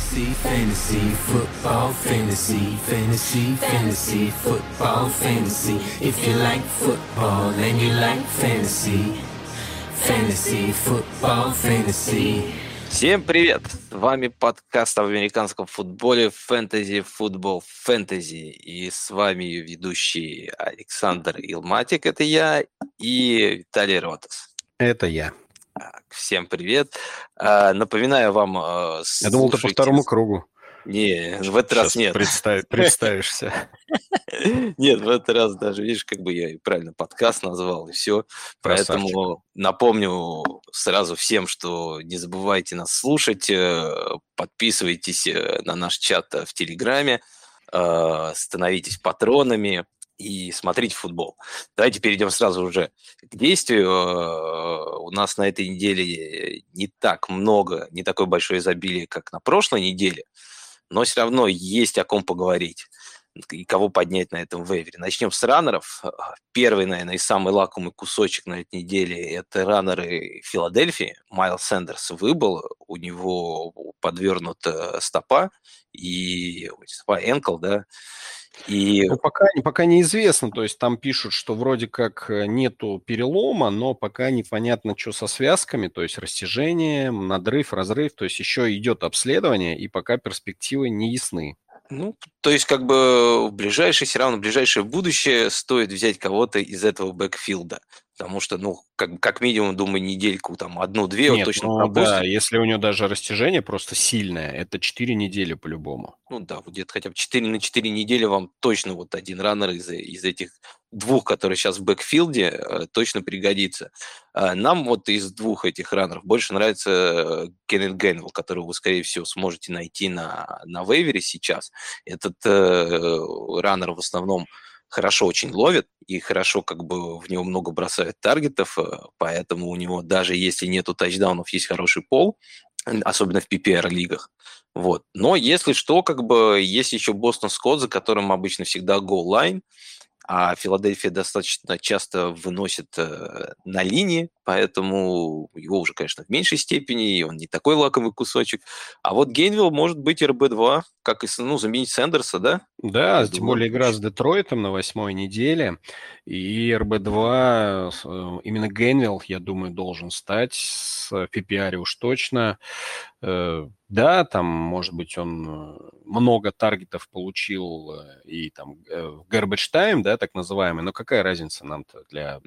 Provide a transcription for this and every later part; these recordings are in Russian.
Fantasy, fantasy, football, fantasy, fantasy, fantasy, football, fantasy. If you like football and you like fantasy, fantasy, football, fantasy. Всем привет! С вами подкаст об американском футболе Fantasy Football Fantasy. И с вами ведущий Александр Илматик, это я, и Виталий Ротас. Это я. Всем привет. А, напоминаю вам... А, Я думал, ты по второму кругу. Не, в этот раз нет. Представь, представишься. Нет, в этот раз даже, видишь, как бы я правильно подкаст назвал, и все. Поэтому напомню сразу всем, что не забывайте нас слушать, э, подписывайтесь э, на наш чат в Телеграме, э, становитесь патронами, и смотрите футбол. Давайте перейдем сразу уже к действию. Э, у нас на этой неделе не так много, не такое большое изобилие, как на прошлой неделе, но все равно есть о ком поговорить и кого поднять на этом вейвере. Начнем с раннеров. Первый, наверное, и самый лакомый кусочек на этой неделе – это раннеры Филадельфии. Майл Сэндерс выбыл, у него подвернута стопа, и стопа энкл, да, и... Ну, пока, пока неизвестно, то есть там пишут, что вроде как э, нету перелома, но пока непонятно, что со связками, то есть растяжение, надрыв, разрыв, то есть еще идет обследование, и пока перспективы не ясны. Ну, то есть, как бы в ближайшее, все равно в ближайшее будущее стоит взять кого-то из этого бэкфилда. Потому что, ну, как, как минимум, думаю, недельку, там, одну-две он точно ну, пропустит. да, если у него даже растяжение просто сильное, это 4 недели по-любому. Ну да, вот где-то хотя бы 4 на 4 недели вам точно вот один раннер из, из этих двух, которые сейчас в бэкфилде, э, точно пригодится. А нам вот из двух этих раннеров больше нравится э, Кеннет Генвилл, которого вы, скорее всего, сможете найти на, на вейвере сейчас. Этот э, раннер в основном хорошо очень ловит и хорошо как бы в него много бросают таргетов, э, поэтому у него даже если нету тачдаунов, есть хороший пол, особенно в PPR-лигах. Вот. Но если что, как бы есть еще Бостон Скотт, за которым обычно всегда goal-line, а Филадельфия достаточно часто выносит э, на линии, поэтому его уже, конечно, в меньшей степени, и он не такой лаковый кусочек. А вот Гейнвилл может быть РБ-2, как и ну, заменить Сэндерса, да? Да, Я тем думаю, более игра с Детройтом на восьмой неделе, и РБ-2, э, именно Гейнвилл, я думаю, должен стать с PPR уж точно. Э, да, там, может быть, он э, много таргетов получил э, и там garbage time, да, так называемый, но какая разница нам-то для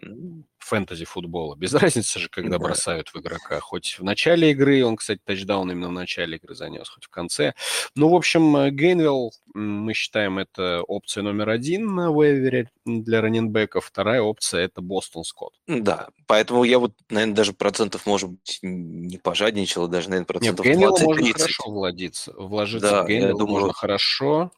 фэнтези футбола? Без разницы же, когда да. бросают в игрока. Хоть в начале игры, он, кстати, тачдаун именно в начале игры занес, хоть в конце. Ну, в общем, Гейнвилл, мы считаем, это опция номер один на вейвере для раненбеков. Вторая опция – это Бостон Скотт. Да, поэтому я вот, наверное, даже процентов, может быть, не пожадничал, даже, наверное, процентов Нет, в Гейнвилла можно хорошо владиться, вложиться да, в Гейнвилл думаю... можно хорошо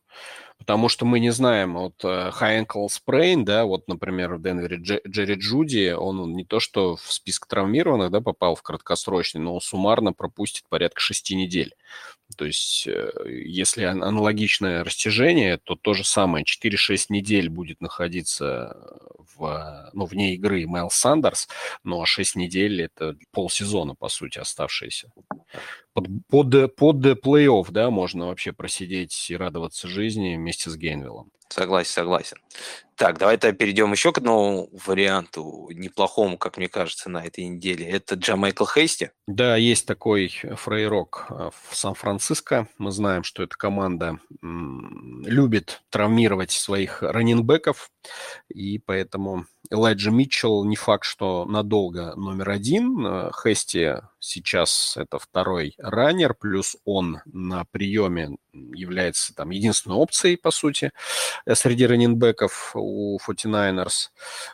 потому что мы не знаем, вот uh, high ankle да, вот, например, в Денвере Дж- Джерри Джуди, он не то что в список травмированных, да, попал в краткосрочный, но суммарно пропустит порядка шести недель. То есть, э, если аналогичное растяжение, то то же самое, 4-6 недель будет находиться в, ну, вне игры Майл Сандерс, но 6 недель – это полсезона, по сути, оставшиеся. Под, под, под плей-офф, да, можно вообще просидеть и радоваться жизни вместе с Гейнвиллом. Согласен, согласен. Так, давай тогда перейдем еще к одному варианту, неплохому, как мне кажется, на этой неделе. Это Джамайкл Хейсти. Да, есть такой фрейрок э, в Сан-Франциско. Мы знаем, что эта команда любит травмировать своих раненбеков, и поэтому Элайджа Митчелл не факт, что надолго номер один. Э, Хести сейчас это второй раннер, плюс он на приеме является там единственной опцией, по сути, э, среди раннинбеков у 49ers.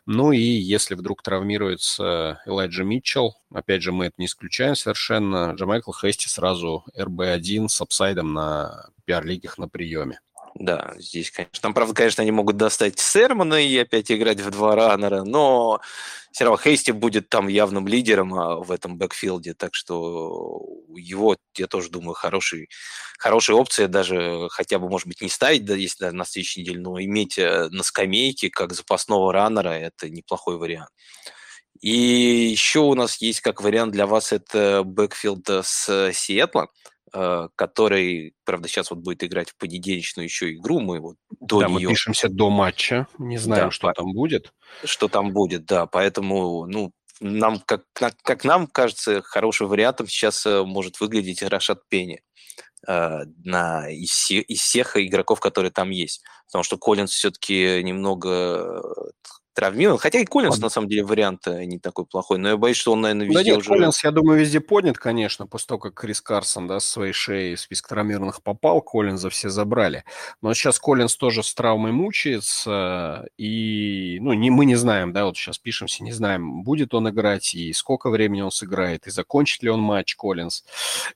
Ну и если вдруг травмируется Элайджа Митчелл, опять же, мы это не исключаем совершенно, Джамайкл Хейсти сразу РБ-1 с апсайдом на PPR-лигах на приеме. Да, здесь, конечно. Там, правда, конечно, они могут достать Сермона и опять играть в два раннера, но все равно Хейсти будет там явным лидером а, в этом бэкфилде, так что его, я тоже думаю, хороший, хорошая опция даже хотя бы, может быть, не ставить, да, если даже на следующей неделе, но иметь э, на скамейке как запасного раннера – это неплохой вариант. И еще у нас есть как вариант для вас это бэкфилд с Сиэтла. э, который, правда, сейчас вот будет играть в понедельничную еще игру, мы вот до да, нее... мы пишемся до матча, не знаем, да, что по... там будет. Что там будет, да, поэтому, ну, нам, как, как нам кажется, хорошим вариантом сейчас э, может выглядеть Рашад Пенни э, на, из, из всех игроков, которые там есть. Потому что Коллинс все-таки немного травмирован. Хотя и Коллинс, на самом деле, вариант э, не такой плохой. Но я боюсь, что он, наверное, везде да нет, уже... Коллинс, я думаю, везде поднят, конечно, после того, как Крис Карсон, да, с своей шеей в список травмированных попал, Коллинза все забрали. Но сейчас Коллинс тоже с травмой мучается, и, ну, не, мы не знаем, да, вот сейчас пишемся, не знаем, будет он играть, и сколько времени он сыграет, и закончит ли он матч Коллинз.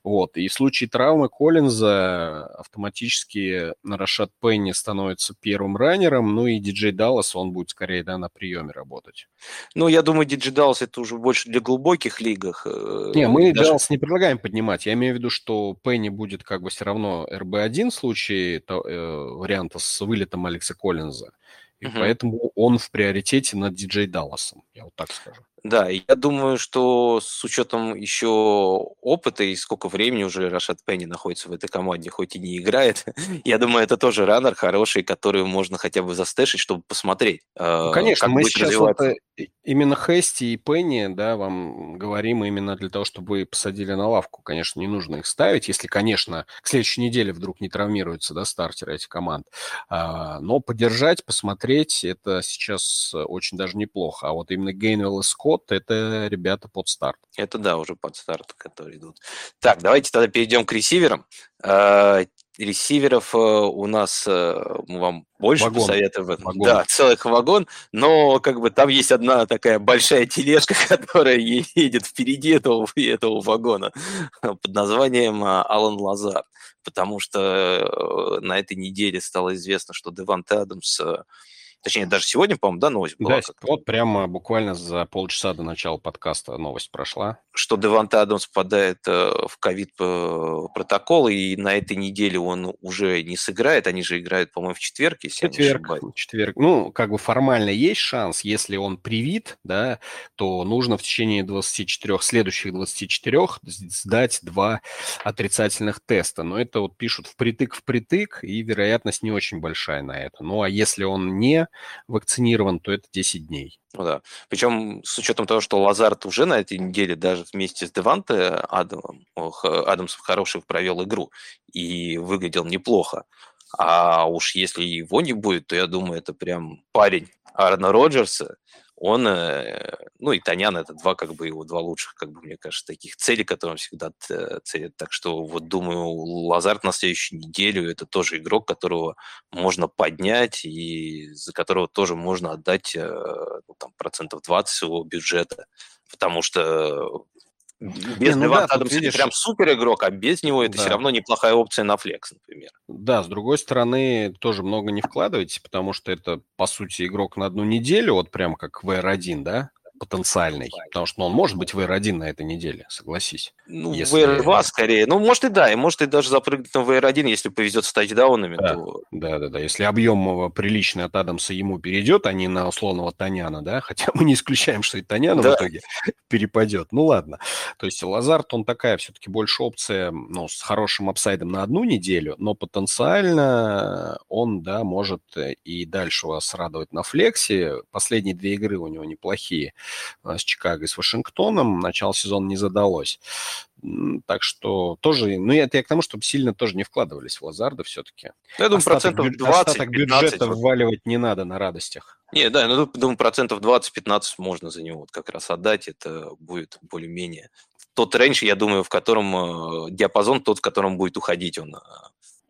Вот, и в случае травмы Коллинза автоматически Рашат Пенни становится первым раннером, ну и Диджей Даллас, он будет скорее, да, на приеме работать. Ну, я думаю, Digidals это уже больше для глубоких лигах. Э, не, мы даже... Dallas не предлагаем поднимать. Я имею в виду, что Пенни будет как бы все равно РБ-1 в случае то, э, варианта с вылетом Алекса Коллинза. И угу. поэтому он в приоритете над Диджей Далласом, я вот так скажу. Да, я думаю, что с учетом еще опыта и сколько времени уже Рашат Пенни находится в этой команде, хоть и не играет, я думаю, это тоже раннер хороший, который можно хотя бы застэшить, чтобы посмотреть. Ну, конечно, мы сейчас вот э, именно Хести и Пенни, да, вам говорим именно для того, чтобы вы посадили на лавку. Конечно, не нужно их ставить, если, конечно, к следующей неделе вдруг не травмируются, да, стартеры этих команд. А, но поддержать, посмотреть, это сейчас очень даже неплохо. А вот именно Гейнвелл и Скотт год это ребята под старт. Это да, уже под старт, которые идут. Так, давайте тогда перейдем к ресиверам. А, ресиверов э, у нас э, мы вам больше вагон. посоветуем. Вагон. Да, целых вагон, но как бы там есть одна такая большая тележка, которая едет впереди этого, этого вагона под названием а, Алан Лазар, потому что э, на этой неделе стало известно, что Деванте Адамс Точнее, даже сегодня, по-моему, да, новость была? Да, вот прямо буквально за полчаса до начала подкаста новость прошла. Что Деванте Адамс попадает э, в ковид-протокол, и на этой неделе он уже не сыграет. Они же играют, по-моему, в четверг, если четверг, я не ошибаюсь. Четверг. Ну, как бы формально есть шанс. Если он привит, да, то нужно в течение 24, следующих 24 сдать два отрицательных теста. Но это вот пишут впритык-впритык, и вероятность не очень большая на это. Ну, а если он не вакцинирован, то это 10 дней. Ну да. Причем с учетом того, что Лазард уже на этой неделе даже вместе с Деванте Адамом, Адамсом хороший провел игру и выглядел неплохо. А уж если его не будет, то я думаю, это прям парень Аарона Роджерса, он, э, ну и Танян, это два, как бы, его два лучших, как бы, мне кажется, таких целей, которые он всегда целит. Так что, вот, думаю, Лазарт на следующую неделю это тоже игрок, которого можно поднять и за которого тоже можно отдать э, ну, там, процентов 20 своего бюджета. Потому что без не, ну да, Адамса видишь... прям супер игрок, а без него это да. все равно неплохая опция на флекс, например. Да, с другой стороны, тоже много не вкладывайте, потому что это, по сути, игрок на одну неделю, вот прям как VR1, да? Потенциальный. Потому что ну, он может быть VR1 на этой неделе, согласись. Ну, если... VR2 скорее. Ну, может и да, и может и даже запрыгнуть на VR1, если повезет с тачдаунами. Да, то... да, да, да. Если объем приличный от Адамса ему перейдет, а не на условного Таняна, да, хотя мы не исключаем, что и Таняна да. в итоге перепадет. Ну, ладно. То есть Лазарт, он такая все-таки больше опция, ну, с хорошим апсайдом на одну неделю, но потенциально он, да, может и дальше вас радовать на флексе. Последние две игры у него неплохие. Э, с Чикаго и с Вашингтоном. Начало сезона не задалось. Так что тоже, ну это я к тому, чтобы сильно тоже не вкладывались в Лазарда все-таки. Ну, я думаю, остаток, процентов 20 Остаток 15, бюджета вот. вваливать не надо на радостях. Не, да, ну, думаю, процентов 20-15 можно за него вот как раз отдать, это будет более-менее тот range, я думаю, в котором э, диапазон тот, в котором будет уходить он э,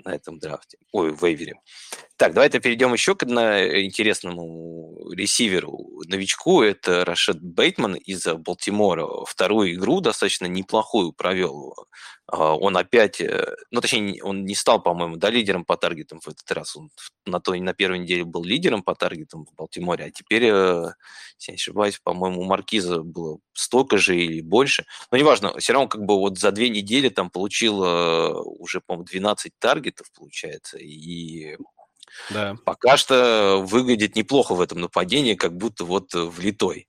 на этом драфте, ой, в вейвере. Так, давайте перейдем еще к интересному ресиверу, новичку. Это Рашод Бейтман из Балтимора. Вторую игру достаточно неплохую провел. А, он опять, э, ну точнее, он не стал, по-моему, да, лидером по таргетам в этот раз. Он на, той, на первой неделе был лидером по таргетам в Балтиморе, а теперь, э, если не ошибаюсь, по-моему, у Маркиза было столько же или больше. Но неважно, все равно как бы вот за две недели там получил э, уже, по-моему, 12 таргетов, получается, и да. пока что выглядит неплохо в этом нападении, как будто вот влитой.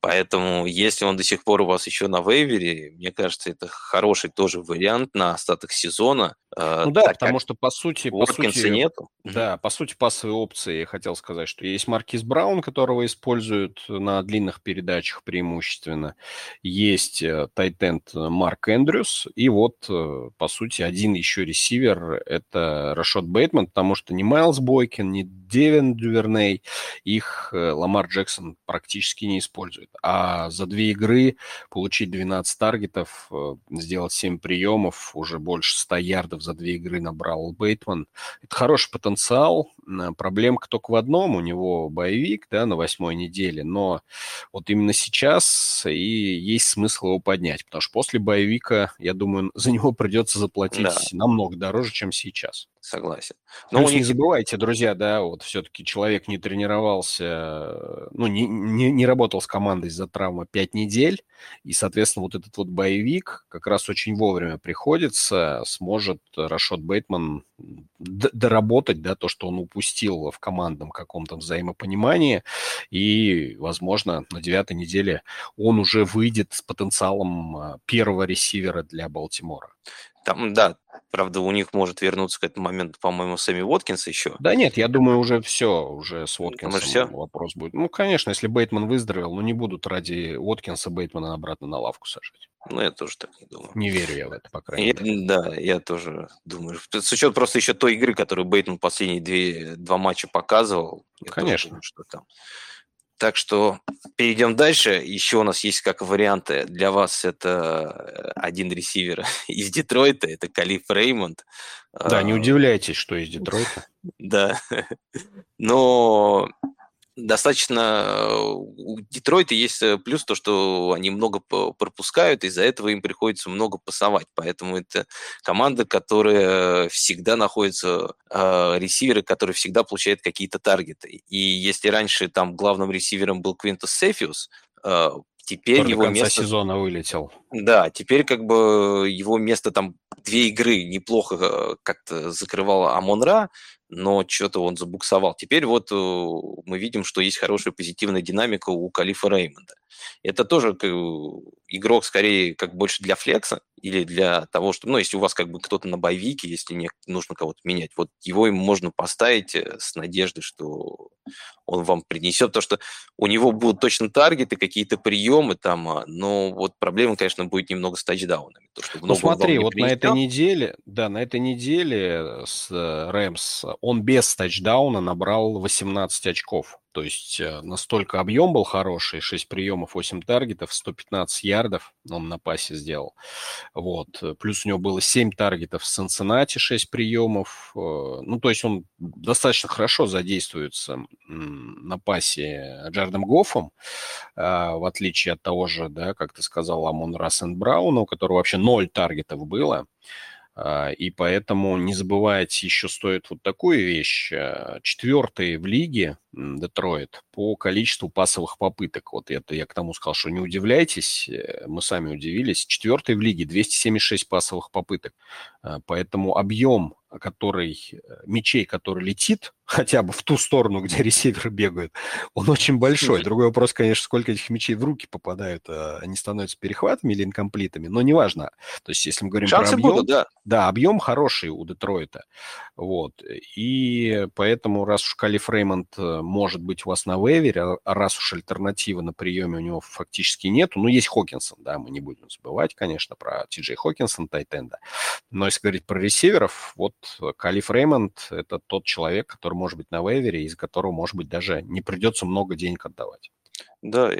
Поэтому, если он до сих пор у вас еще на вейвере, мне кажется, это хороший тоже вариант на остаток сезона. Э, ну да, потому что по сути, по сути, нету. Да, по сути пассовой опции я хотел сказать, что есть Маркис Браун, которого используют на длинных передачах преимущественно, есть Тайтенд э, Марк Эндрюс, и вот э, по сути один еще ресивер это Рашот Бейтман, потому что ни Майлз Бойкин, ни Девин Дюверней их Ламар Джексон практически не использует. А за две игры получить 12 таргетов, сделать 7 приемов, уже больше 100 ярдов за две игры набрал Бейтман. Это хороший потенциал. Проблемка только в одном. У него боевик да, на восьмой неделе. Но вот именно сейчас и есть смысл его поднять. Потому что после боевика, я думаю, за него придется заплатить да. намного дороже, чем сейчас. Согласен. Но Плюс них... не забывайте, друзья, да, вот все-таки человек не тренировался, ну, не, не, не работал с командой из-за травмы 5 недель, и, соответственно, вот этот вот боевик как раз очень вовремя приходится, сможет Рашот Бейтман доработать, да, то, что он упустил в командном каком-то взаимопонимании, и, возможно, на девятой неделе он уже выйдет с потенциалом а, первого ресивера для Балтимора. Там, да, правда, у них может вернуться к этому моменту, по-моему, Сами Уоткинс еще. Да нет, я думаю, уже все, уже с Уоткинсом все? вопрос будет. Ну, конечно, если Бейтман выздоровел, ну, не будут ради Уоткинса Бейтмана обратно на лавку сажать. Ну, я тоже так не думаю. Не верю я в это, по крайней я, мере. Да, я тоже думаю. С учетом просто еще той игры, которую Бейтман последние две, два матча показывал. Конечно. Думаю, что там так что перейдем дальше. Еще у нас есть как варианты. Для вас это э, один ресивер из Детройта, это Калиф Реймонд. Да, не а, удивляйтесь, что из Детройта. Да. Но достаточно э, у Детройта есть э, плюс то, что они много пропускают, из-за этого им приходится много пасовать. Поэтому это команда, которая всегда находится, э, ресиверы, которые всегда получают какие-то таргеты. И если раньше там главным ресивером был Квинтус Сефиус, э, теперь Который его конца место... сезона вылетел. Да, теперь как бы его место там две игры неплохо э, как-то закрывал Амон-Ра, но что-то он забуксовал. Теперь вот э, мы видим, что есть хорошая позитивная динамика у Калифа Реймонда. Это тоже игрок скорее как больше для флекса или для того, что, ну, если у вас как бы кто-то на боевике, если не нужно кого-то менять, вот его им можно поставить э, с надеждой, что он вам принесет, то, что у него будут точно таргеты, какие-то приемы там, а, но вот проблема, конечно, будет немного с тачдаунами. То, что ну смотри, вот принесет. на этой неделе, да, на этой неделе с э, Рэмс он без тачдауна набрал 18 очков. То есть э, настолько объем был хороший, 6 приемов, 8 таргетов, 115 ярдов он на пасе сделал. Вот. Плюс у него было 7 таргетов в Санценате, 6 приемов. Э, ну, то есть он достаточно хорошо задействуется на пасе Джардом Гоффом, а, в отличие от того же, да, как ты сказал, Амон Рассен Брауна, у которого вообще 0 таргетов было. А, и поэтому не забывайте, еще стоит вот такую вещь. А, четвертый в лиге Детройт по количеству пасовых попыток. Вот это я к тому сказал, что не удивляйтесь, э, мы сами удивились. Четвертый в лиге 276 пасовых попыток. А, поэтому объем который, э, мячей, который летит, хотя бы в ту сторону, где ресиверы бегают, он очень большой. Другой вопрос, конечно, сколько этих мячей в руки попадают, а они становятся перехватами или инкомплитами, но неважно. То есть, если мы говорим Шансы про объем, будут, да. да, объем хороший у Детройта. Вот. И поэтому, раз уж Калиф Реймонд э, может быть у вас на вейвере, а раз уж альтернативы на приеме у него фактически нету, ну, есть Хокинсон, да, мы не будем забывать, конечно, про Ти Джей Хокинсон, Тайтенда. Но если говорить про ресиверов, вот Калиф Реймонд – это тот человек, который может быть на вейвере, из которого, может быть, даже не придется много денег отдавать. Да,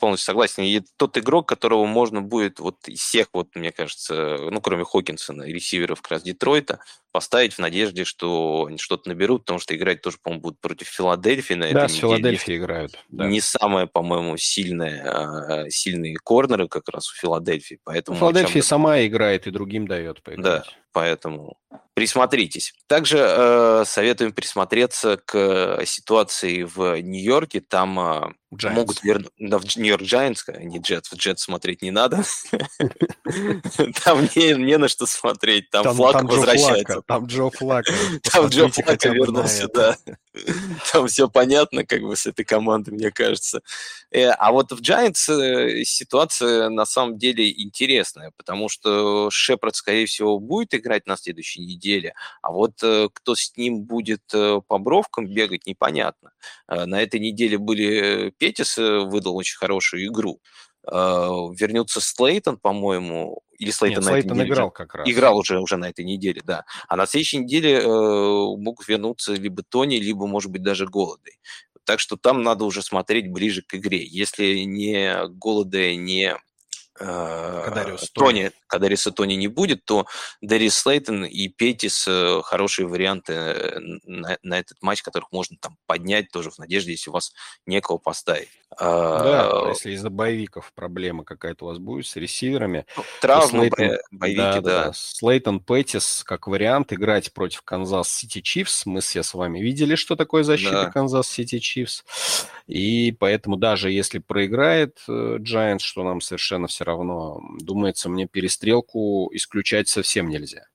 полностью согласен. И тот игрок, которого можно будет вот из всех, вот, мне кажется, ну, кроме Хокинсона, ресиверов как раз Детройта, поставить в надежде, что они что-то наберут, потому что играть тоже, по-моему, будут против Филадельфии на да, с Филадельфией играют. Да. Не самые, по-моему, сильные, а, сильные корнеры как раз у Филадельфии, поэтому... Филадельфия сама играет и другим дает поиграть. Да, поэтому присмотритесь. Также э, советуем присмотреться к ситуации в Нью-Йорке. Там э, могут вернуть... Да, в Нью-Йорк Giants, а не Джетс. В Джетс смотреть не надо. Там не на что смотреть. Там флаг возвращается. Там Джо Флака. Там Джо Флака вернулся, да. Там все понятно, как бы с этой командой, мне кажется. Э, а вот в Giants э, ситуация на самом деле интересная, потому что Шепард, скорее всего, будет играть на следующей неделе, а вот э, кто с ним будет по бровкам бегать, непонятно. На этой неделе были Петис выдал очень хорошую игру. Вернется Слейтон, по-моему, или Слейтон Нет, на Слейтон этой играл как раз. Играл уже, уже на этой неделе, да. А на следующей неделе э, могут вернуться либо Тони, либо, может быть, даже Голодой. Так что там надо уже смотреть ближе к игре. Если не Голладэй, не Кадариус э, Тони, Кадариуса Тони не будет, то Дэриус Слейтон и Петтис э, хорошие варианты э, на, на этот матч, которых можно там поднять тоже в надежде, если у вас некого поставить. Да, а, если из-за bye week ов проблема какая-то у вас будет с ресиверами. Ну, травмы, Слейтон, bye week и, да, да. да. Слейтон, Петтис как вариант играть против Канзас Сити Чифс. Мы все с вами видели, что такое защита Канзас Сити Чифс. И поэтому даже если проиграет Giants, что нам совершенно все равно, думается, мне перестрелку исключать совсем нельзя.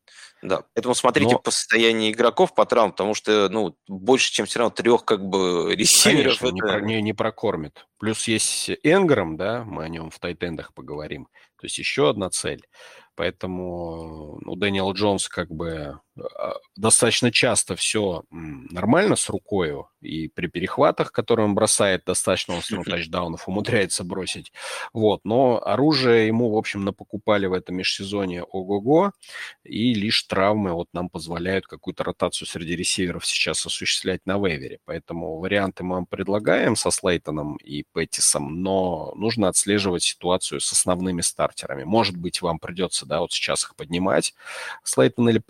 Да, поэтому смотрите Но... по состоянию игроков по травмам, потому что, ну, больше, чем все равно трех, как бы, ресиверов. Конечно, это... не, про, не, не прокормит. Плюс есть Энграм, да, мы о нем в тайтендах поговорим. То есть еще одна цель. Поэтому ну, Дэниел Джонс как бы достаточно часто все нормально с рукой, и при перехватах, которые он бросает, достаточно он все тачдаунов умудряется бросить. Вот, но оружие ему, в общем, напокупали в этом межсезонье ого-го, и лишь травмы вот нам позволяют какую-то ротацию среди ресиверов сейчас осуществлять на вейвере. Поэтому варианты мы вам предлагаем со Слейтоном и Петтисом, но нужно отслеживать ситуацию с основными стартерами. Может быть, вам придется, да, вот сейчас их поднимать, Слейтон или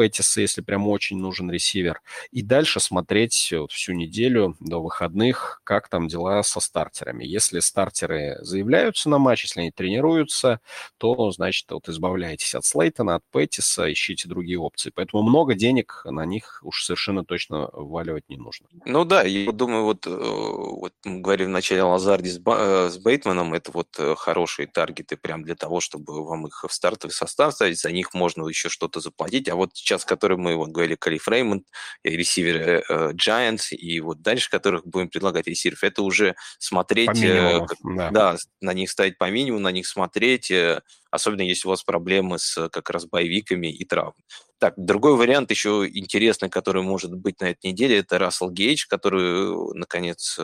если прям очень нужен ресивер. И дальше смотреть вот всю неделю до выходных, как там дела со стартерами. Если стартеры заявляются на матч, если они тренируются, то, значит, вот избавляйтесь от Слейтона, от Петтиса, ищите другие опции. Поэтому много денег на них уж совершенно точно вваливать не нужно. Ну да, я думаю, вот, э, вот мы говорили в начале о Лазарде с, э, с Бейтманом, это вот э, хорошие таргеты прям для того, чтобы вам их в стартовый состав ставить, за них можно еще что-то заплатить. А вот сейчас, которые мы вот говорили, Калиф Реймонд, ресиверы э, Giants, и вот дальше, которых будем предлагать ресиверов, это уже смотреть, э, да. да, на них ставить по минимуму, на них смотреть, э, особенно если у вас проблемы с как раз боевиками и травмами. Так, другой вариант еще интересный, который может быть на этой неделе, это Рассел Гейдж, который, наконец,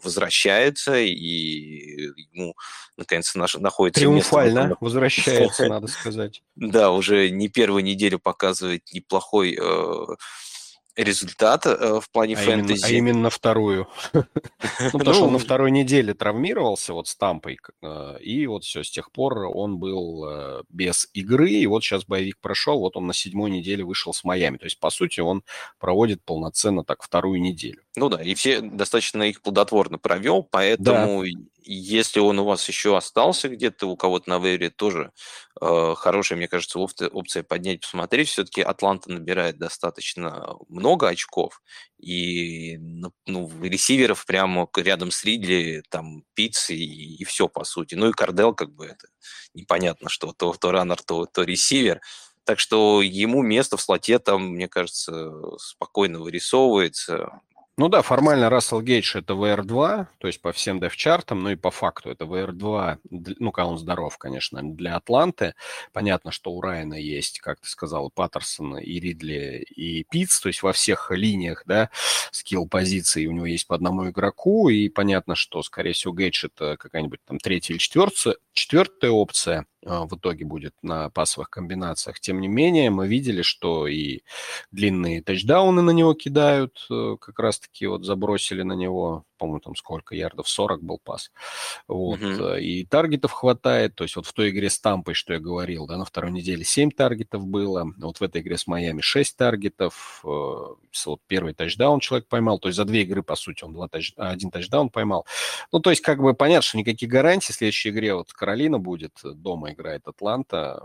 возвращается, и ему, наконец, находится Триумфально место, возвращается, надо сказать. Да, уже не первую неделю показывает неплохой э, результат э, в плане а фэнтези. Именно, а именно вторую. Ну, потому что он на ну, второй неделе травмировался вот с Тампой, э, и вот все, с тех пор он был э, без игры, и вот сейчас боевик прошел, вот он на седьмой неделе вышел с Майами. То есть, по сути, он проводит полноценно так вторую неделю. Ну да, и все достаточно их плодотворно провел, поэтому да. Если он у вас еще остался где-то у кого-то на вейре, тоже э, хорошая, мне кажется, опция, опция поднять, посмотреть. Все-таки Атланта набирает достаточно много очков, и ну, ну ресиверов прямо рядом с Ридли, там Пиц и, и все, по сути. Ну и Кардел, как бы это непонятно, что то, то раннер, то, то ресивер. Так что ему место в слоте там, мне кажется, спокойно вырисовывается. Ну да, формально Рассел Гейдж это VR2, то есть по всем дев-чартам, ну и по факту это VR2, ну, когда он здоров, конечно, для Атланты. Понятно, что у Райана есть, как ты сказал, Паттерсон и Ридли и Питц, то есть во всех линиях, да, скилл позиции у него есть по одному игроку, и понятно, что, скорее всего, Гейдж это какая-нибудь там третья или четвертая, четвертая опция. А, в итоге будет на пасовых комбинациях. Тем не менее, мы видели, что и длинные тачдауны на него кидают, э, как раз-таки вот забросили на него по-моему, там сколько ярдов, 40 был пас. Вот. Uh-huh. И таргетов хватает, то есть вот в той игре с Тампой, что я говорил, да, на второй неделе 7 таргетов было, вот в этой игре с Майами 6 таргетов, э, вот первый тачдаун человек поймал, то есть за две игры, по сути, он два тач... один тачдаун поймал. Ну, то есть как бы понятно, что никаких гарантий в следующей игре вот Каролина будет дома играет Атланта.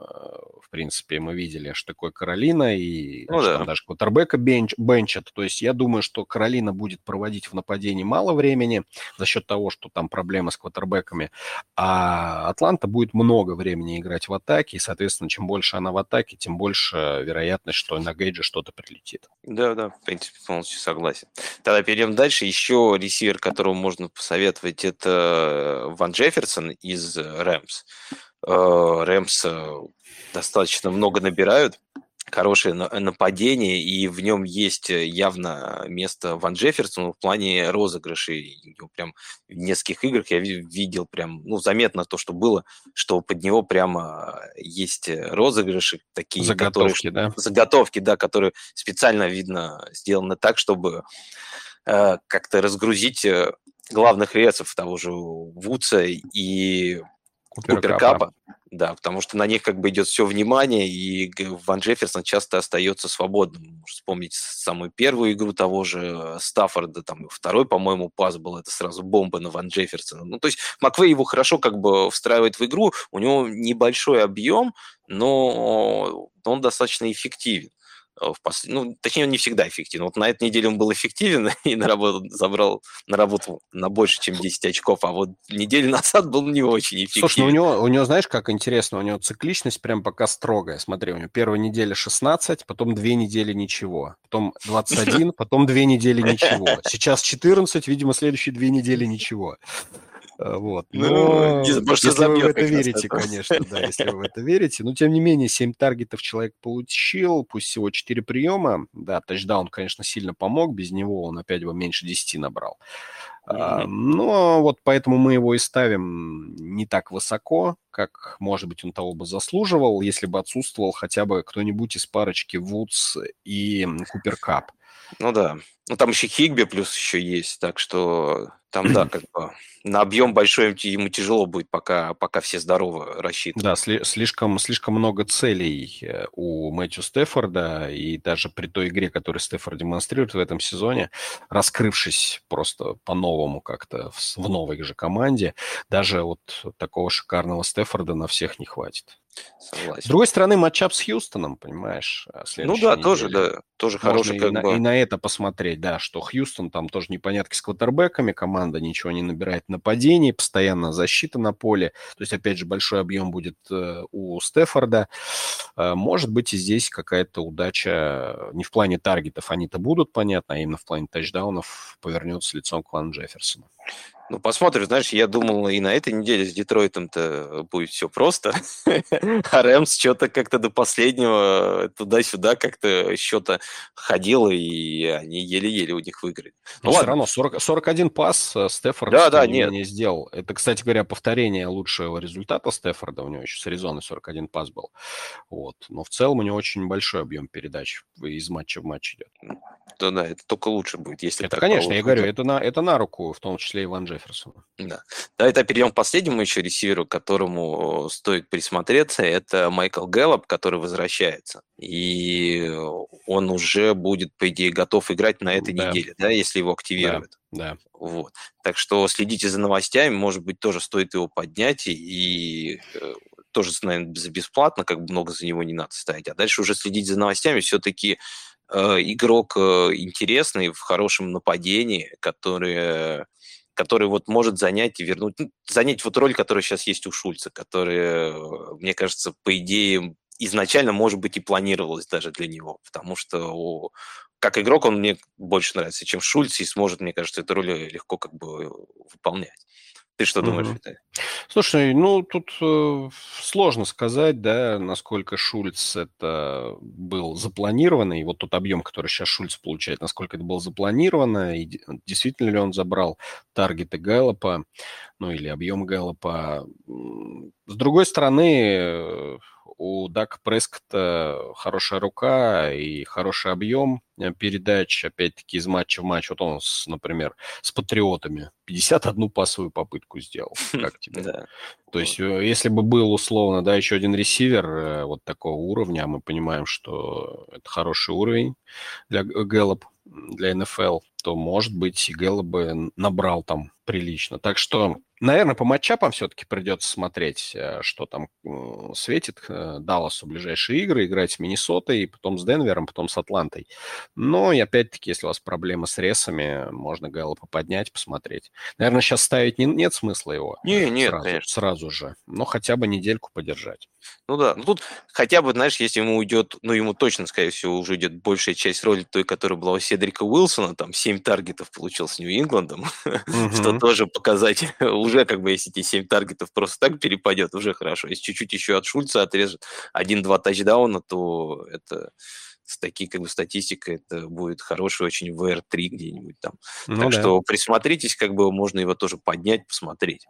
В принципе, мы видели, что такое Каролина, и ну, да. даже квотербека бенч, бенчат. То есть я думаю, что Каролина будет проводить в нападении мало времени за счет того, что там проблемы с квотербеками, а Атланта будет много времени играть в атаке, и, соответственно, чем больше она в атаке, тем больше вероятность, что на Гейджа что-то прилетит. Да, да, в принципе, полностью согласен. Тогда перейдем дальше. Еще ресивер, которого можно посоветовать, это Ван Джефферсон из Рэмс. Рэмс достаточно много набирают, хорошее нападение, и в нем есть явно место Ван Джефферсону в плане розыгрышей. Прям в нескольких играх я видел прям, ну, заметно то, что было, что под него прямо есть розыгрыши такие, заготовки, которые, да? Заготовки, да, которые специально, видно, сделаны так, чтобы э, как-то разгрузить главных рецев того же Вудса и Куперкапа. Да, потому что на них как бы идет все внимание, и Ван Джефферсон часто остается свободным. Можно вспомнить самую первую игру того же Стаффорда, там второй, по-моему, пас был, это сразу бомба на Ван Джефферсона. Ну, то есть Маквей его хорошо как бы встраивает в игру, у него небольшой объем, но он достаточно эффективен в пос... ну, точнее, он не всегда эффективен. Вот на этой неделе он был эффективен и на работу забрал на работу на больше, чем 10 очков, а вот неделю назад был не очень эффективен. Слушай, ну у него, у него, знаешь, как интересно, у него цикличность прям пока строгая. Смотри, у него первая неделя 16, потом две недели ничего, потом 21, потом две недели ничего. Сейчас 14, видимо, следующие две недели ничего. Вот. Ну, Но может, если вы в это верите, это. конечно, да, если вы в это верите. Но, тем не менее, 7 таргетов человек получил, пусть всего 4 приема. Да, тачдаун, конечно, сильно помог, без него он опять бы меньше 10 набрал. А, Но вот поэтому мы его и ставим не так высоко, как, может быть, он того бы заслуживал, если бы отсутствовал хотя бы кто-нибудь из парочки Вудс и Купер Кап. Ну да. Ну там еще Хигби плюс еще есть, так что там, да, как бы на объем большой ему тяжело будет, пока, пока все здоровы рассчитывать. Да, сли- слишком, слишком много целей э, у Мэтью Стефорда, и даже при той игре, которую Стефорд демонстрирует в этом сезоне, раскрывшись просто по-новому как-то в, в новой же команде, даже вот такого шикарного Стефорда на всех не хватит. С Согласен. другой стороны, матчап с Хьюстоном, понимаешь, э, Ну да, тоже, неделе. да, тоже Можно хороший и, как на, бы... и на это посмотреть, да, что Хьюстон там тоже непонятки с квотербеками, команда ничего не набирает в нападении, постоянно защита на поле, то есть, опять же, большой объем будет э, у Стефорда. Э, может быть, и здесь какая-то удача, не в плане таргетов они-то будут, понятно, а именно в плане тачдаунов повернется лицом к Ван Джефферсону. Ну, посмотрим, знаешь, я думал, и на этой неделе с Детройтом-то будет все просто. А Рэмс что-то как-то до последнего туда-сюда как-то счета ходило, и они еле-еле у них выиграли. Но Ну все равно 40, 41 пас э, Стефорд, Да, да, не нет. менее, сделал. Это, кстати говоря, повторение лучшего результата Стефорда. У него еще с Аризоной 41 пас был. Вот. Но в целом у него очень большой объем передач из матча в матч идет. то да, это только лучше будет, если Это, конечно, я говорю, это на, это на руку, в том числе и Ван Джефферсону. Да. Давай тогда перейдем к последнему еще ресиверу, к которому стоит присмотреться. Это Майкл Гэллоп, который возвращается. И он уже будет, по идее, готов играть на этой Да. неделе, да, если его активируют. Да. Вот. Так что следите за новостями, может быть, тоже стоит его поднять и, э, тоже, наверное, бесплатно, как бы много за него не надо ставить. А дальше уже следить за новостями. Все-таки э, игрок э, интересный, в хорошем нападении, который, который вот может занять и вернуть, ну, занять вот роль, которая сейчас есть у Шульца, которая, э, мне кажется, по идее, изначально, может быть, и планировалась даже для него, потому что о, как игрок он мне больше нравится, чем Шульц, и сможет, мне кажется, эту роль легко как бы выполнять. Ты что думаешь, Мгм. Виталий? Слушай, ну тут э, сложно сказать, да, насколько Шульц это был запланированный, вот тот объем, который сейчас Шульц получает, насколько это было запланировано, и де- действительно ли он забрал таргеты Гэллопа, ну или объем Гэллопа. С другой стороны, э, у Дака Прескота хорошая рука и хороший объем э, передач, опять-таки, из матча в матч. Вот он, с, например, с Патриотами 51 пасовую попытку сделал. Как тебе? Да. То есть, э, если бы был условно, да, еще один ресивер э, вот такого уровня, а мы понимаем, что это хороший уровень для Гэллоп, для НФЛ, то, может быть, и Гэллоп бы набрал там прилично. Так что Наверное, по матчапам все-таки придется смотреть, э, что там светит э, Далласу ближайшие игры, играть с Миннесотой, потом с Денвером, потом с Атлантой. Но, и опять-таки, если у вас проблемы с ресами, можно Гэллопа поднять, посмотреть. Наверное, сейчас ставить не, нет смысла его. Не, нет, сразу, конечно. Сразу же. Но хотя бы недельку подержать. Ну да, ну тут хотя бы, знаешь, если ему уйдет, ну ему точно, скорее всего, уже идет большая часть роли той, которая была у Седрика Уилсона, там 7 таргетов получил с Нью-Ингландом, что тоже показатель уже как бы, если эти 7 таргетов просто так перепадет, уже хорошо. Если чуть-чуть еще от Шульца отрежет один-два тачдауна, то это с такой как бы статистикой это будет хороший очень VR3 где-нибудь там. Ну, так да. что присмотритесь, как бы можно его тоже поднять, посмотреть.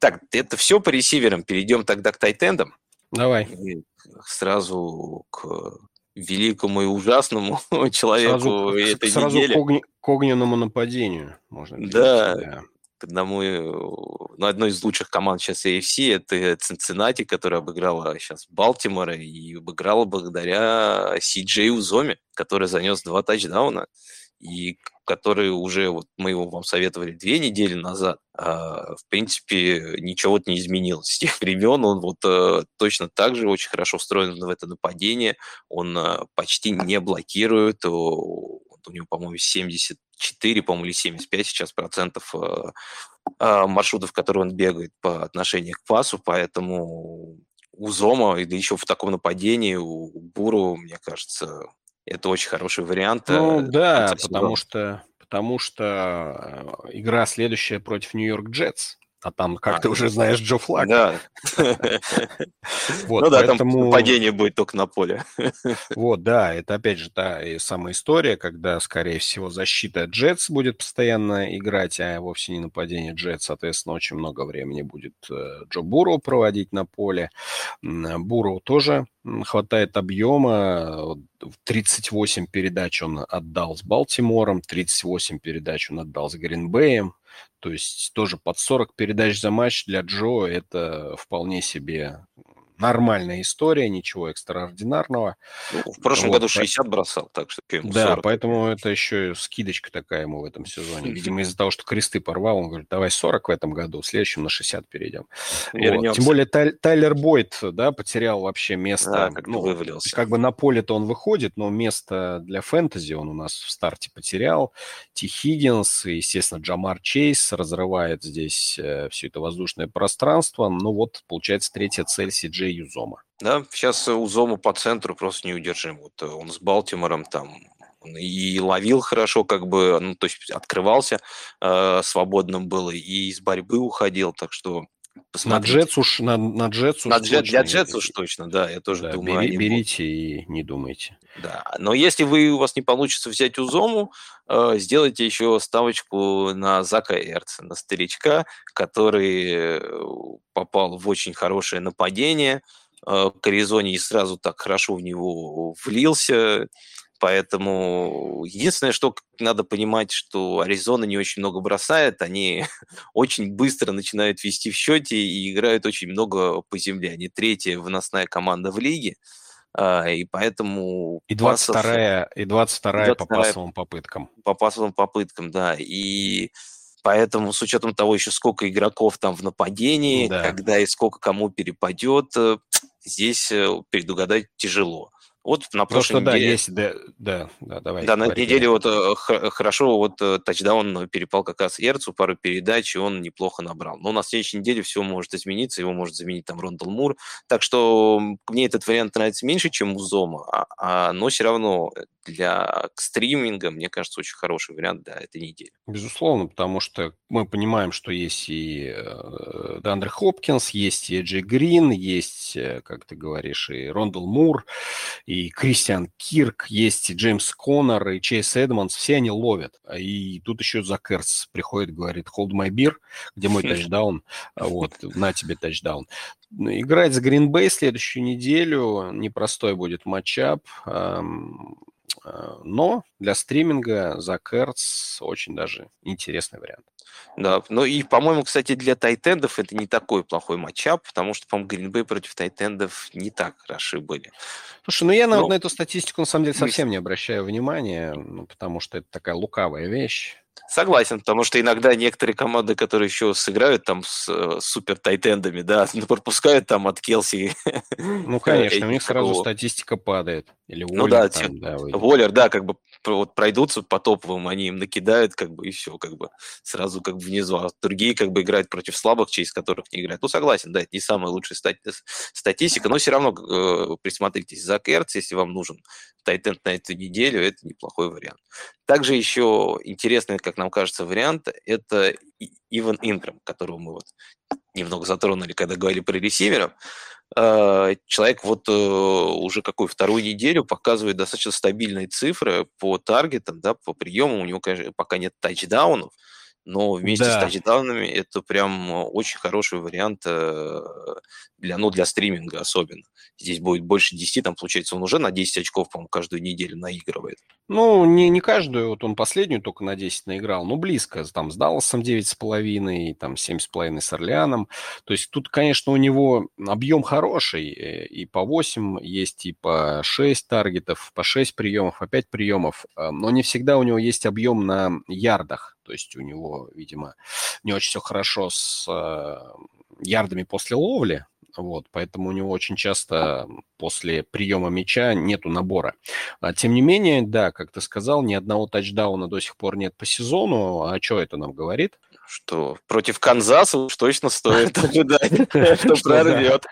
Так, это все по ресиверам. Перейдем тогда к тайтендам. Давай. И сразу к великому и ужасному человеку сразу, этой сразу недели. Сразу к, к огненному нападению, можно. Да, да к одному, ну, одной из лучших команд сейчас AFC, это Цинциннати, которая обыграла сейчас Балтимора и обыграла благодаря Си Джей Узоме, который занес два тачдауна и который уже, вот мы его вам советовали две недели назад, а, в принципе, ничего не изменилось. С тех времен. Он вот а, точно так же очень хорошо встроен в это нападение, он а, почти не блокирует, у него, по-моему, 70 4, по-моему, или 75 сейчас процентов э, э, маршрутов, которые он бегает по отношению к пасу, поэтому у Зома, и да еще в таком нападении, у Буру, мне кажется, это очень хороший вариант. Ну да, потому что, потому что игра следующая против Нью-Йорк Джетс. А там, как а, ты уже знаешь, Джо Флаг. Да. вот, ну да, поэтому... там падение будет только на поле. вот, да, это опять же та самая история, когда, скорее всего, защита Джетс будет постоянно играть, а вовсе не нападение Джетс. Соответственно, очень много времени будет э, Джо Бурроу проводить на поле. Бурроу тоже хватает объема. 38 передач он отдал с Балтимором, 38 передач он отдал с Гринбеем. То есть тоже под 40 передач за матч для Джо это вполне себе нормальная история, ничего экстраординарного. Ну, в прошлом вот, году 60 бросал, так что ему Да, 40. поэтому это еще скидочка такая ему в этом сезоне. Видимо, из-за того, что кресты порвал, он говорит, давай 40 в этом году, в следующем на 60 перейдем. Вот. Тем более Тай- Тайлер Бойд, да, потерял вообще место. Да, как ну, вывалился. Как бы на поле-то он выходит, но место для фэнтези он у нас в старте потерял. Ти Хиггинс и, естественно, Джамар Чейз разрывает здесь э, все это воздушное пространство. Ну вот, получается, третья цель Си Джей Юзома. Да, сейчас Узома по центру просто неудержим. Вот э, он с Балтимором там и ловил хорошо, как бы, ну, то есть открывался э, свободным было, и из борьбы уходил, так что Посмотрите. На Джетс уж, на, на Джетс уж на джет, Для Джетс уж точно, да, я тоже да, думаю. Бери, берите и не думайте. Да, но если вы, у вас не получится взять Узому, э, сделайте еще ставочку на Зака Эрца, на старичка, который э, попал в очень хорошее нападение, э, к Аризоне и сразу так хорошо в него влился, Поэтому единственное, что надо понимать, что Аризона не очень много бросает, они очень быстро начинают вести в счете и играют очень много по земле. Они третья выносная команда в лиге, и поэтому... И 22-я, и 22 22 по пасовым попыткам. По пасовым попыткам, да. И поэтому с учетом того еще сколько игроков там в нападении, да. когда и сколько кому перепадет, э, здесь э, предугадать тяжело. Вот на прошлой Просто, неделе... да, есть, да, да, да, давай. Да, на этой неделе вот э, хорошо вот э, тачдаун перепал как раз Эрцу, пару передач, и он неплохо набрал. Но на следующей неделе все может измениться, его может заменить там Рондал Мур. Так что мне этот вариант нравится меньше, чем у Зома, а, а, но все равно для стриминга, мне кажется, очень хороший вариант для этой недели. Безусловно, потому что мы понимаем, что есть и э, Дандер Хопкинс, есть и Эджи Грин, есть, как ты говоришь, и Рондал Мур, и Кристиан Кирк, есть и Джеймс Коннор, и Чейз Эдмонс, все они ловят. И тут еще Закерс приходит, говорит, hold my beer, где мой тачдаун, вот, на тебе тачдаун. Играть с Bay следующую неделю, непростой будет матчап, Э, но для стриминга за Керц очень даже интересный вариант. Да, ну и, по-моему, кстати, для тайтендов это не такой плохой матчап, потому что, по-моему, Гринбей против тайтендов не так хороши были. Слушай, ну я Но... на, на эту статистику, на самом деле, совсем не обращаю внимания, ну, потому что это такая лукавая вещь. Согласен, потому что иногда некоторые команды, которые еще сыграют там с э, супер тайтендами, да, пропускают там от Келси. Ну, конечно, у них сразу статистика падает. Или Воллер, ну да, там, да Воллер, да, как бы вот пройдутся по топовым, они им накидают, как бы, и все, как бы, сразу как бы внизу. А другие как бы играют против слабых, через которых не играют. Ну, согласен, да, это не самая лучшая стати- статистика, но все равно э, присмотритесь за Керц, если вам нужен тайтенд на эту неделю, это неплохой вариант. Также еще интересный, как нам кажется, вариант – это Иван Интрам, которого мы вот немного затронули, когда говорили про ресивера. А, человек вот э, уже какую вторую неделю показывает достаточно стабильные цифры по таргетам, да, по приемам. У него, конечно, пока нет тачдаунов, но вместе да. с тачдаунами это прям очень хороший вариант э, для, ну, для стриминга особенно. Здесь будет больше 10, там, получается, он уже на 10 очков, по-моему, каждую неделю наигрывает. Ну, не, не каждую, вот он последнюю только на 10 наиграл, ну, близко, там, с Далласом 9,5, там, 7,5 с Орлеаном. То есть тут, конечно, у него объем хороший, э, и по 8 есть, и по 6 таргетов, по 6 приемов, по 5 приемов, э, но не всегда у него есть объем на ярдах. То есть у него, видимо, не очень все хорошо с э, ярдами после ловли, вот, поэтому у него очень часто после приема мяча нету набора. А, тем не менее, да, как ты сказал, ни одного тачдауна до сих пор нет по сезону. А что это нам говорит? Что против Канзаса уж точно стоит ожидать, что прорвет.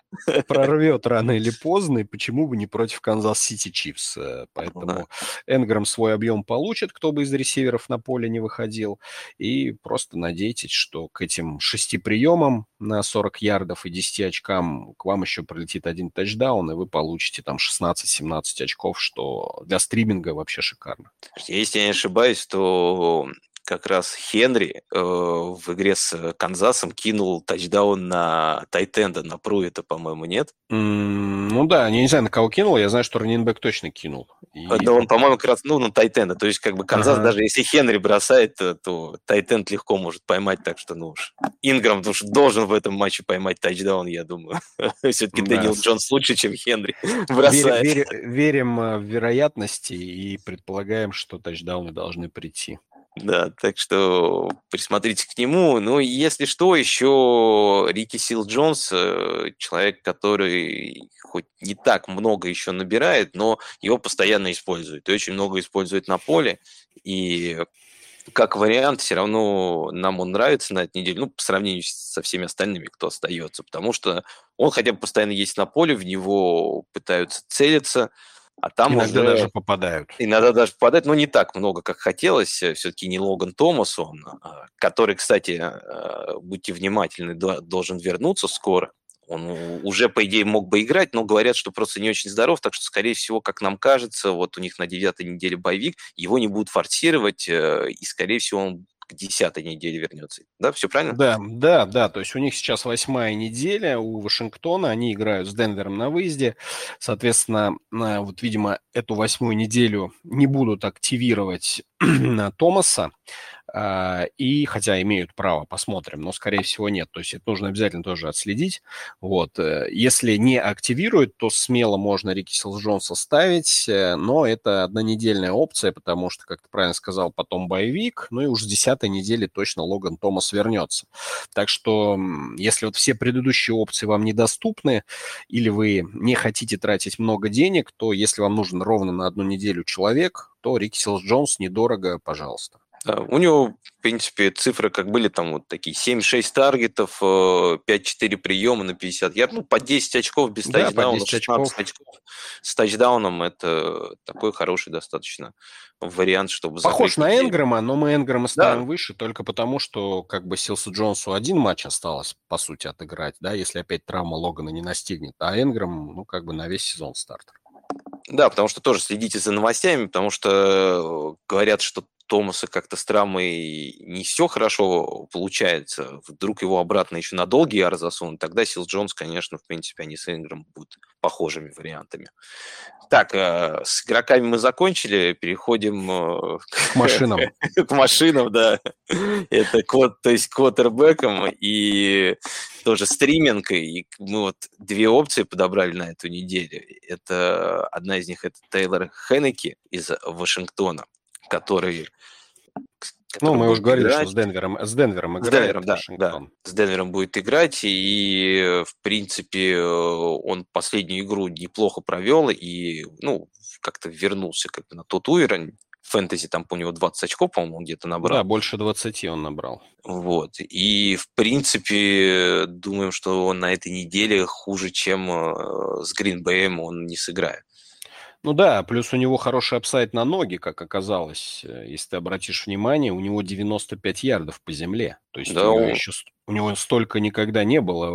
Прорвет рано или поздно, и почему бы не против Канзас-Сити Чифс. Э, поэтому Энграм свой объем получит, кто бы из ресиверов на поле не выходил, и просто надейтесь, что к этим шести приемам на 40 ярдов и 10 очкам к вам еще прилетит один тачдаун, и вы получите там 16-17 очков, что для стриминга вообще шикарно. Если я не ошибаюсь, то как раз Хенри э, в игре с Канзасом кинул тачдаун на Тайтенда, на Пруита, по-моему, нет? Mm, ну да, я не знаю, на кого кинул, я знаю, что раненбэк точно кинул. И... Да он, по-моему, как раз, ну, на тайт-энда, то есть как бы Канзас, ага. даже если Хенри бросает, то, то тайт-энд легко может поймать, так что, ну уж, Энграм уж должен в этом матче поймать тачдаун, я думаю. Все-таки да. Дэниел Джонс лучше, чем Хенри бросает. Верим э, в вероятности и предполагаем, что тачдауны должны прийти. Да, так что присмотрите к нему. Ну, если что, еще Рики Силс-Джонс, э, человек, который хоть не так много еще набирает, но его постоянно используют. И очень много использует на поле. И как вариант, все равно нам он нравится на этой неделе, ну, по сравнению со всеми остальными, кто остается, потому что он хотя бы постоянно есть на поле, в него пытаются целиться, а там иногда уже... даже попадают. Иногда даже попадают, но не так много, как хотелось. Все-таки не Логан Томас он, а, который, кстати, а, будьте внимательны, должен вернуться скоро. Он уже, по идее, мог бы играть, но говорят, что просто не очень здоров, так что, скорее всего, как нам кажется, вот у них на девятой неделе боевик, его не будут форсировать, э, и, скорее всего, он к десятой неделе вернется. Да, все правильно? Да, да, да. То есть у них сейчас восьмая неделя у Вашингтона. Они играют с Денвером на выезде. Соответственно, вот, видимо, эту восьмую неделю не будут активировать Томаса. А, и хотя имеют право, посмотрим, но скорее всего нет. То есть это нужно обязательно тоже отследить. Вот. Э, если не активируют, то смело можно Рики Силджонса ставить, э, но это однонедельная опция, потому что, как ты правильно сказал, потом боевик, ну и уж с десятой недели точно Логан Томас вернется. Так что если вот все предыдущие опции вам недоступны, или вы не хотите тратить много денег, то если вам нужен ровно на одну неделю человек, то Рики Силс Джонс недорого, пожалуйста. Да, у него, в принципе, цифры как были там вот такие 7-6 таргетов, 5-4 э, приема на 50 ярд, ну, по 10 очков без да, тачдауна, 16 очков. очков с тачдауном, это такой хороший достаточно вариант, чтобы Похож на Энграма, но мы Энграма ставим да. выше только потому, что как бы Силсу Джонсу один матч осталось, по сути, отыграть, да, если опять травма Логана не настигнет, а Энграм, ну, как бы на весь сезон стартер. Да, потому что тоже следите за новостями, потому что э, говорят, что Томаса как-то с травмой не все хорошо получается, вдруг его обратно еще на долгий яр засунут, тогда Сил Джонс, конечно, в принципе, они с Ингром будут похожими вариантами. Так, э, с игроками мы закончили, переходим э, к машинам. К машинам, да. Это код, то есть квотербеком и тоже стриминг, и мы вот две опции подобрали на эту неделю. Это одна из них это Тейлор Хеннеки из Вашингтона, который Ну, мы уже говорили, играть. что с Денвером, с Денвером играет. С Денвером, да, да. С Денвером будет играть, и, в принципе, он последнюю игру неплохо провел, и, ну, как-то вернулся как бы на тот уровень, фэнтези, там, у него 20 очков, по-моему, где-то набрал. Да, больше 20 он набрал. Вот. И, в принципе, думаем, что он на этой неделе хуже, чем э, с Гринбэем он не сыграет. Ну да, плюс у него хороший апсайд на ноги, как оказалось. Э, если ты обратишь внимание, у него 95 ярдов по земле. То есть да, у, него еще, у него столько никогда не было.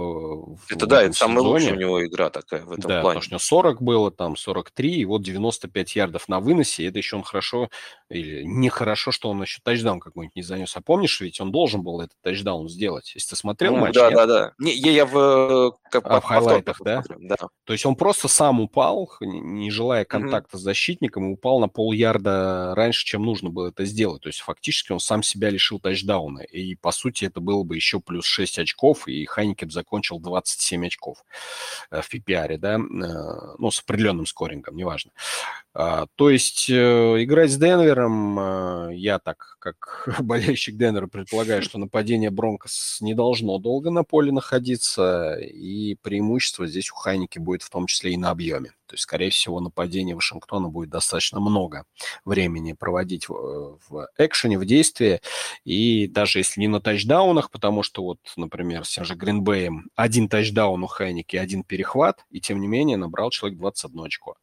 В, это да, это самая лучшая у него игра такая в этом да, плане. потому что у него 40 было, там 43, и вот 95 ярдов на выносе. Это еще он хорошо, или нехорошо, что он еще тачдаун какой-нибудь не занес. А помнишь, ведь он должен был этот тачдаун сделать. Если ты смотрел ну, матч, Да, нет? да, да. Не, я, я в, как, а, в хайлайтах, да? да? То есть он просто сам упал, не желая контакта mm-hmm. с защитником, и упал на пол-ярда раньше, чем нужно было это сделать. То есть фактически он сам себя лишил тачдауна. И, по сути, это было бы еще плюс 6 очков, и Хайникет закончил 27 очков э, в PPR, да, э, ну, с определенным скорингом, неважно. А, то есть э, играть с Денвером, я так, как болельщик Денвера, предполагаю, что нападение Бронкос не должно долго на поле находиться, и преимущество здесь у Хайники будет в том числе и на объеме. То есть, скорее всего, нападение Вашингтона будет достаточно много времени проводить в, в экшене, в действии. И даже если не на тачдаунах, потому что вот, например, с тем же Гринбеем один тачдаун у Хайники, один перехват, и тем не менее набрал человек 21 очко.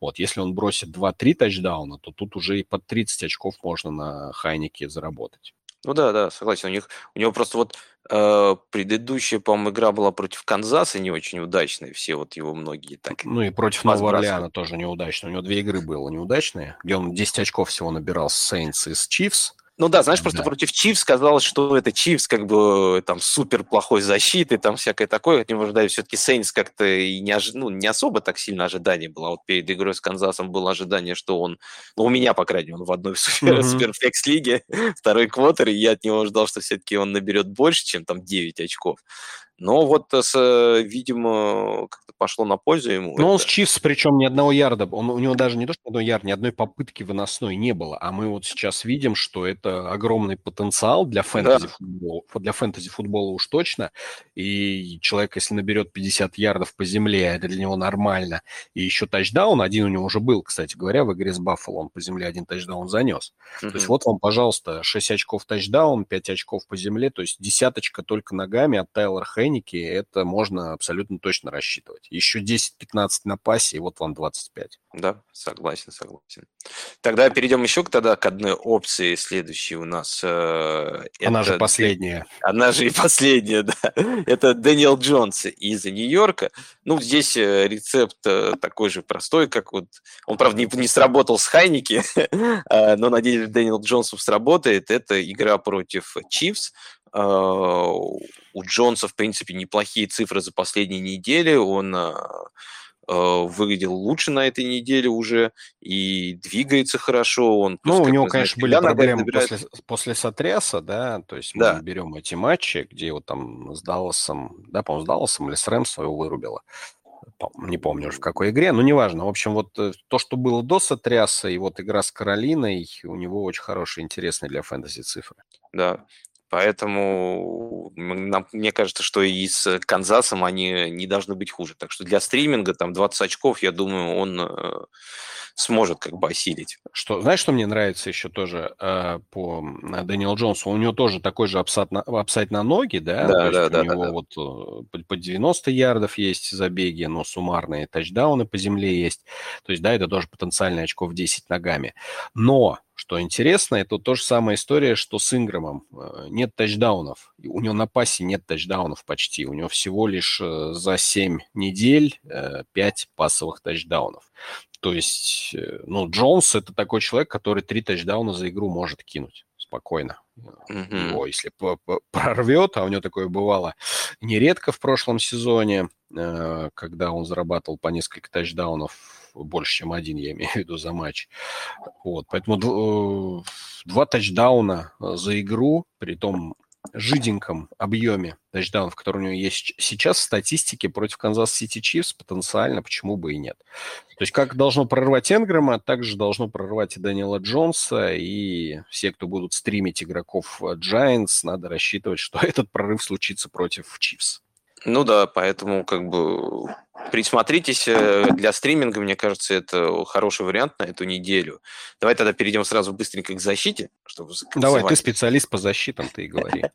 Вот, если он бросит 2-3 тачдауна, то тут уже и под 30 очков можно на Хайнике заработать. Ну да, да, согласен. У них, у него просто вот э, предыдущая, по-моему, игра была против Канзаса не очень удачная. Все вот его многие так. Ну и против Нового Орлеана тоже неудачно. У него две игры было неудачные, где он 10 очков всего набирал с Saints и с Chiefs. Ну да, знаешь, просто да. против Чивс казалось, что это Чивс как бы там супер плохой защиты, там всякое такое. От него ожидали все-таки Сейнс как-то и не, ожи... ну, не особо так сильно ожидание было. Вот перед игрой с Канзасом было ожидание, что он, ну у меня, по крайней мере, он в одной mm-hmm. суперфлекс лиге, второй квотер, и я от него ожидал, что все-таки он наберет больше, чем там 9 очков. Но вот, с, видимо, как-то пошло на пользу ему. Но это. он с Чивс, причем ни одного ярда. Он, у него даже не то, что ни одного ярда, ни одной попытки выносной не было. А мы вот сейчас видим, что это огромный потенциал для фэнтези-футбола. Да. Для фэнтези-футбола уж точно. И человек, если наберет 50 ярдов по земле, это для него нормально. И еще тачдаун, один у него уже был, кстати говоря, в игре с Баффало. Он по земле один тачдаун занес. Mm-hmm. То есть вот вам, пожалуйста, 6 очков тачдаун, 5 очков по земле. То есть десяточка только ногами от Тайлера Хей Хейнике, это можно абсолютно точно рассчитывать. Еще 10-15 на пасе, и вот вам 25. Да, согласен, согласен. Тогда перейдем еще тогда к одной опции следующей у нас. Э, Она это... же последняя. Она же и последняя, да. Это Дэниел Джонс из Нью-Йорка. Ну, здесь э, рецепт э, такой же простой, как вот... Он, правда, не, не сработал с Хайники, но, надеюсь, Дэниел Джонсов сработает. Это игра против Чивс. А, у Джонса, в принципе, неплохие цифры за последние недели. Он а, а, выглядел лучше на этой неделе уже и двигается хорошо. Он, ну, у него, конечно, были проблемы после, после сотряса, да, то есть да. мы берем эти матчи, где вот там с Далласом, да, по-моему, с Далласом или с Рэмс его вырубило не помню уже в какой игре, но неважно. В общем, вот э, то, что было до сотряса, и вот игра с Каролиной, у него очень хорошие, интересные для фэнтези цифры. Да, Поэтому нам, мне кажется, что и с Канзасом они не должны быть хуже. Так что для стриминга там 20 очков, я думаю, он э, сможет как бы осилить. Что, знаешь, что мне нравится еще тоже э, по Дэниелу Джонсу? У него тоже такой же апсайт на, апсайт на ноги, да? Да, да, да. У него да, вот э, по 90 ярдов есть забеги, но суммарные тачдауны по земле есть. То есть, да, это тоже потенциальный очков 10 ногами. Но что интересно, это то же самая история, что с Инграмом. Э, нет тачдаунов. У него на пасе нет тачдаунов почти. У него всего лишь э, за 7 недель 5 э, пасовых тачдаунов. То есть, ну, Джонс – это такой человек, который 3 тачдауна за игру может кинуть спокойно. Mm-hmm. Его, если прорвет, а у него такое бывало нередко в прошлом сезоне, когда он зарабатывал по несколько тачдаунов больше, чем один, я имею в виду, за матч. Вот, поэтому э, два тачдауна э, за игру, при том жиденьком объеме тачдаунов, который у него есть сейчас, статистики против Канзас-Сити Чифс потенциально, почему бы и нет. То есть как должно прорвать Энгрэма, также должно прорвать и Данила Джонса, и все, кто будут стримить игроков Giants, надо рассчитывать, что этот прорыв случится против Чифс. Ну да, поэтому как бы присмотритесь э, для стриминга, мне кажется, это хороший вариант на эту неделю. Давай тогда перейдем сразу быстренько к защите. Чтобы Давай, ты специалист по защитам, ты и говори.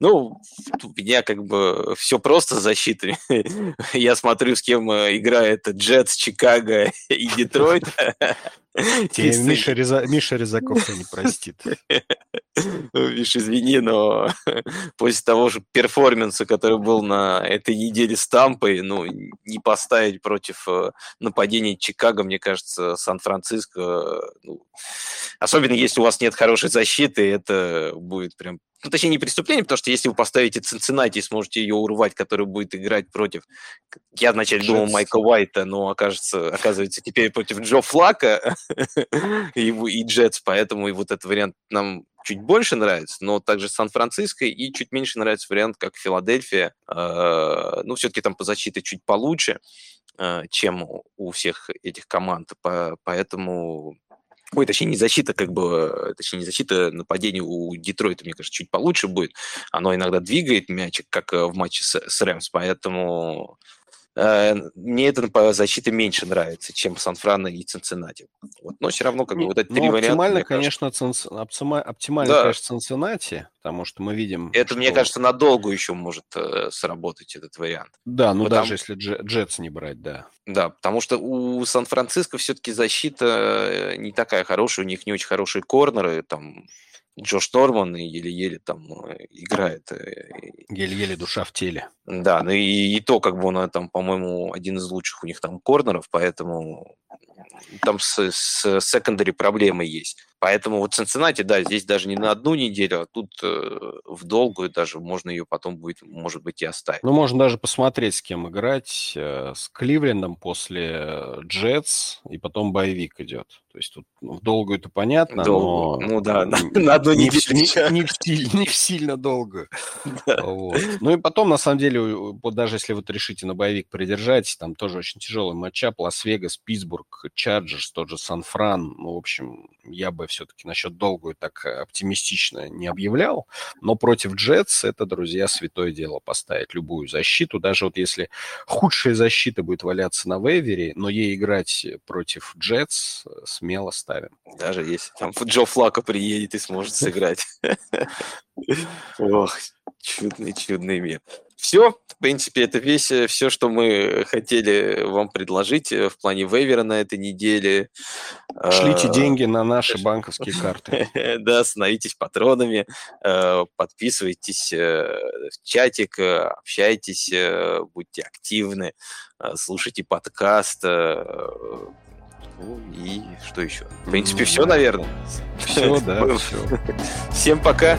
Ну, у меня как бы все просто с защитой. Я смотрю, с кем э, играет Джетс, Чикаго и Детройт. Миша, Реза... Миша Резаков не простит. Миша, извини, но после того же перформанса, который был на этой неделе с Тампой, ну, не поставить против э, нападения Чикаго, мне кажется, Сан-Франциско, ну, особенно если у вас нет хорошей защиты, это будет прям ну, точнее, не преступление, потому что если вы поставите Цинциннати и сможете ее урвать, который будет играть против... Я вначале думал Майка Уайта, но окажется, оказывается теперь против Джо Флака и, и Джетс, поэтому и вот этот вариант нам чуть больше нравится, но также Сан-Франциско и чуть меньше нравится вариант, как Филадельфия. Э, ну, все-таки там по защите чуть получше, э, чем у всех этих команд, поэтому Ой, точнее, не защита, как бы, точнее, не защита нападения у Детройта, мне кажется, чуть получше будет. Оно иногда двигает мячик, как э, в матче с, с Рэмс, поэтому мне эта защита меньше нравится, чем Сан-Франо и Цинциннати. Вот. Но все равно, как бы, вот эти три ну, варианта... Оптимально, конечно, цинц... оптимально, да. конечно, Цинциннати, потому что мы видим... Это, что... мне кажется, надолго еще может э, сработать этот вариант. Да, ну потому... даже если Джетс не брать, да. Да, потому что у Сан-Франциско все-таки защита э, не такая хорошая, у них не очень хорошие корнеры, там Джош Норман еле-еле там э, играет. Э, еле-еле душа в теле. Да, ну и, и то, как бы он там, по-моему, один из лучших у них там корнеров, поэтому там с, с секондари проблемы есть. Поэтому вот Цинциннати, да, здесь даже не на одну неделю, а тут э, в долгую даже можно ее потом будет, может быть, и оставить. Ну, можно даже посмотреть, с кем играть. Э, с Кливлендом после Джетс, и потом боевик идет. То есть тут ну, в долгую это понятно, Долго. но... Ну да, на, на одну неделю. Не, не, не, не в сильно долгую. Да. Вот. Ну и потом, на самом деле, вот даже если вот решите на bye week придержать, там тоже очень тяжелый матчап. Лас-Вегас, Питтсбург, Чарджерс, тот же Сан-Фран. Ну, в общем, я бы все-таки насчет долгую так оптимистично не объявлял, но против Джетс это, друзья, святое дело поставить любую защиту, даже вот если худшая защита будет валяться на вейвере, но ей играть против Джетс смело ставим. Даже если там Джо Флако приедет и сможет сыграть. Ох, чудный, чудный мир. Все, в принципе, это весь, э, все, что мы хотели вам предложить э, в плане вейвера на этой неделе. Шлите а, деньги на наши банковские карты. Да, становитесь патронами, э, подписывайтесь в чатик, общайтесь, будьте активны, слушайте подкаст. Ну и что еще? В принципе, все, наверное. Все, да, все. Всем пока.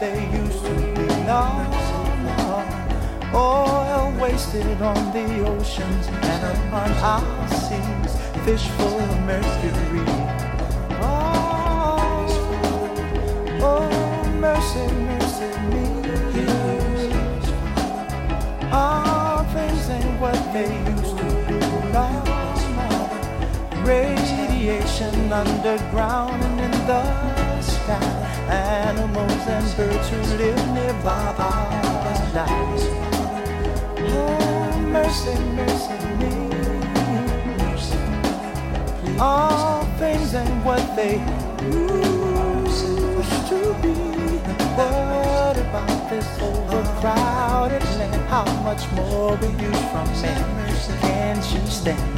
they used to be now. Oil wasted on the oceans and upon our seas, fish full of mercury. Oh, oh mercy, mercy me. All things ain't what they used to be. No, Radiation underground and in the sky. Animals and birds who live nearby are dying mercy, mercy me. All things ain't what they used to be. What about this overcrowded land? How much more will you from me? Can't you stand?